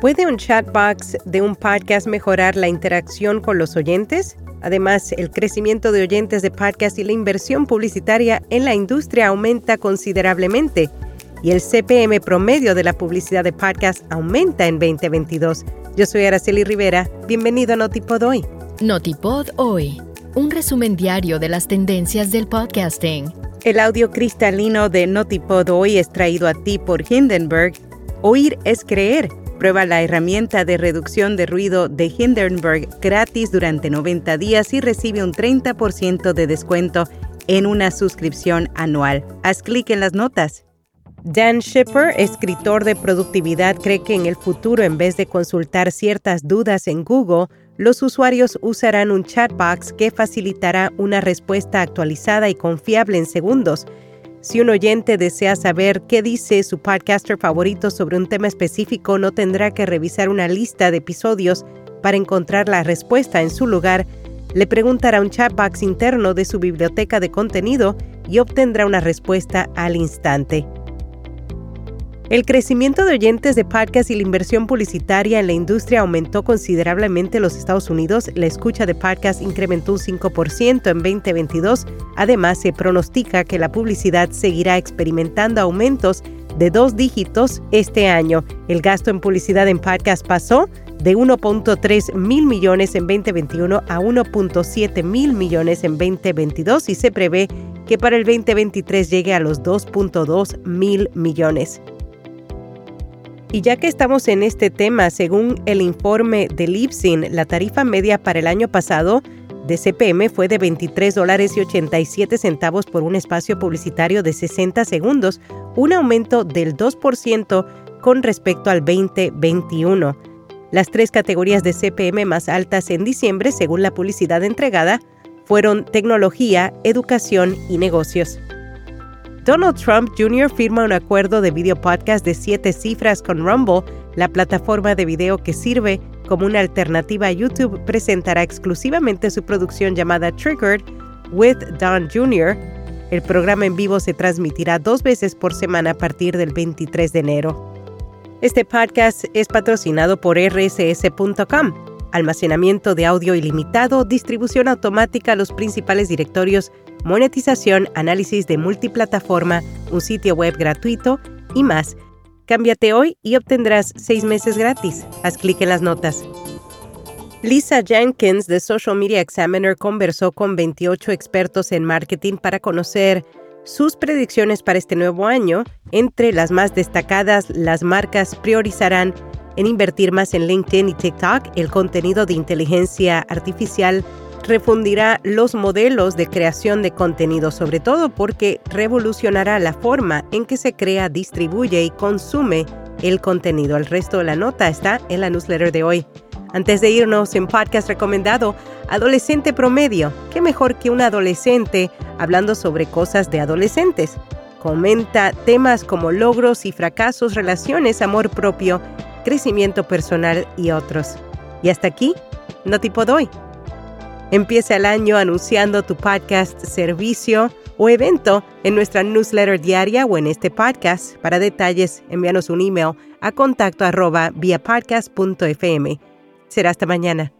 ¿Puede un chatbox de un podcast mejorar la interacción con los oyentes? Además, el crecimiento de oyentes de podcast y la inversión publicitaria en la industria aumenta considerablemente y el CPM promedio de la publicidad de podcast aumenta en 2022. Yo soy Araceli Rivera. Bienvenido a Notipod Hoy. Notipod Hoy, un resumen diario de las tendencias del podcasting. El audio cristalino de Notipod Hoy es traído a ti por Hindenburg. Oír es creer. Prueba la herramienta de reducción de ruido de Hindenburg gratis durante 90 días y recibe un 30% de descuento en una suscripción anual. Haz clic en las notas. Dan Shipper, escritor de productividad, cree que en el futuro, en vez de consultar ciertas dudas en Google, los usuarios usarán un chatbox que facilitará una respuesta actualizada y confiable en segundos. Si un oyente desea saber qué dice su podcaster favorito sobre un tema específico, no tendrá que revisar una lista de episodios para encontrar la respuesta en su lugar. Le preguntará un chatbox interno de su biblioteca de contenido y obtendrá una respuesta al instante. El crecimiento de oyentes de podcast y la inversión publicitaria en la industria aumentó considerablemente en los Estados Unidos. La escucha de podcast incrementó un 5% en 2022. Además, se pronostica que la publicidad seguirá experimentando aumentos de dos dígitos este año. El gasto en publicidad en podcast pasó de 1.3 mil millones en 2021 a 1.7 mil millones en 2022 y se prevé que para el 2023 llegue a los 2.2 mil millones. Y ya que estamos en este tema, según el informe de Lipsin, la tarifa media para el año pasado de CPM fue de 23 dólares y 87 centavos por un espacio publicitario de 60 segundos, un aumento del 2% con respecto al 2021. Las tres categorías de CPM más altas en diciembre, según la publicidad entregada, fueron tecnología, educación y negocios. Donald Trump Jr. firma un acuerdo de video podcast de siete cifras con Rumble, la plataforma de video que sirve como una alternativa a YouTube, presentará exclusivamente su producción llamada Triggered with Don Jr. El programa en vivo se transmitirá dos veces por semana a partir del 23 de enero. Este podcast es patrocinado por rss.com almacenamiento de audio ilimitado, distribución automática a los principales directorios, monetización, análisis de multiplataforma, un sitio web gratuito y más. Cámbiate hoy y obtendrás seis meses gratis. Haz clic en las notas. Lisa Jenkins de Social Media Examiner conversó con 28 expertos en marketing para conocer sus predicciones para este nuevo año. Entre las más destacadas, las marcas priorizarán en invertir más en LinkedIn y TikTok, el contenido de inteligencia artificial refundirá los modelos de creación de contenido, sobre todo porque revolucionará la forma en que se crea, distribuye y consume el contenido. El resto de la nota está en la newsletter de hoy. Antes de irnos en podcast recomendado, Adolescente Promedio. ¿Qué mejor que un adolescente hablando sobre cosas de adolescentes? Comenta temas como logros y fracasos, relaciones, amor propio crecimiento personal y otros. Y hasta aquí, no tipo doy. Empieza el año anunciando tu podcast, servicio o evento en nuestra newsletter diaria o en este podcast. Para detalles, envíanos un email a contacto arroba. Será hasta mañana.